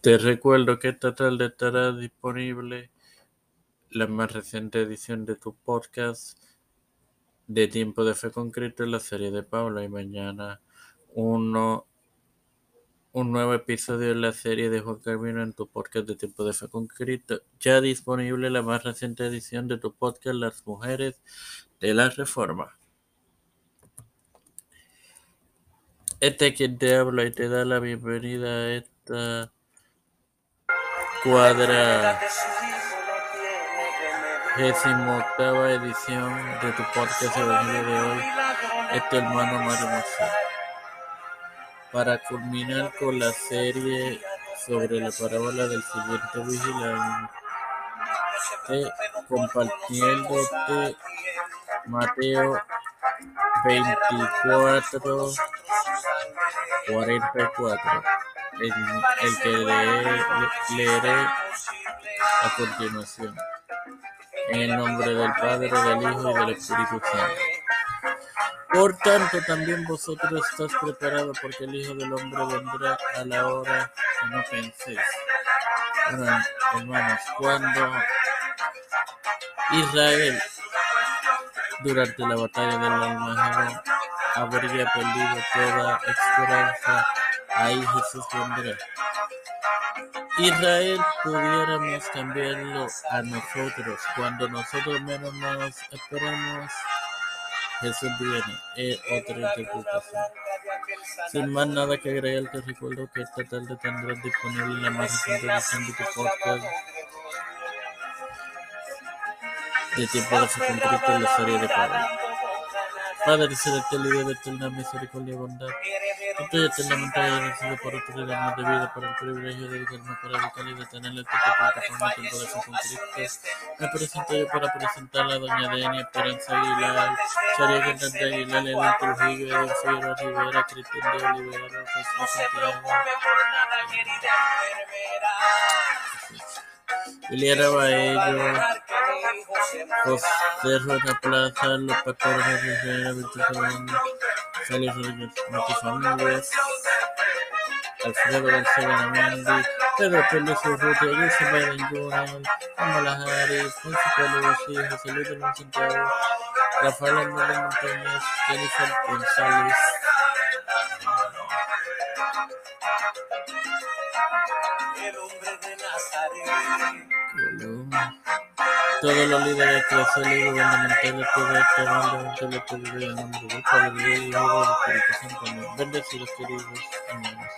Te recuerdo que esta tarde estará disponible la más reciente edición de tu podcast de Tiempo de Fe Concreto en la serie de Pablo y mañana uno, un nuevo episodio en la serie de Juan Carvino en tu podcast de Tiempo de Fe Concreto. Ya disponible la más reciente edición de tu podcast Las Mujeres de la Reforma. Este es quien te habla y te da la bienvenida a esta octava edición de tu podcast Evangelio de hoy, este hermano Mario Marcelo. Para culminar con la serie sobre la parábola del siguiente vigilante, compartiéndote Mateo 24, 44 el, que lee, leeré a continuación. En el nombre del Padre, del Hijo y del Espíritu Santo. Por tanto, también vosotros estáis preparados, porque el Hijo del Hombre vendrá a la hora que no penséis. Hermanos, cuando Israel, durante la batalla del Almagedón, habría perdido toda esperanza ahí Jesús vendrá. Israel pudiéramos cambiarlo a nosotros. Cuando nosotros menos nos esperamos, Jesús viene. Es otra interpretación. Sin más nada que agregar, te recuerdo que esta tarde tendrás disponible la más reciente edición de tu podcast de tiempo de su concreto en la serie de Pablo. Padre celestial y de eterna misericordia y bondad, estoy eternamente agradecido por autoridad de vida, por el privilegio de dedicarme para educar y de tener esta plataforma tiempo de su conflicto. Me presento yo para presentar a doña Denia Esperanza Aguilar, Sharia Cantante Aguilar, Elena Trujillo, Figueroa Rivera, Cristian de Olivera, Jesús Santiago. Iliana Baello, José Rueda Plaza, Pastores de Rivera, Víctor Sally Rodríguez, Ramírez, Alfredo García Ganamendi, Pedro Pérez Urrutia, Wilson Biden Jr., Kamala Harris, Ponce Pelusi, José Luis del Santiago, Rafael Hernández Montañez, Jennifer González. Todos los líderes eclesiásticos y gubernamentales, bando de la en nombre del Padre, del Hijo y del Espíritu Santo. Bendecidos queridos hermanos.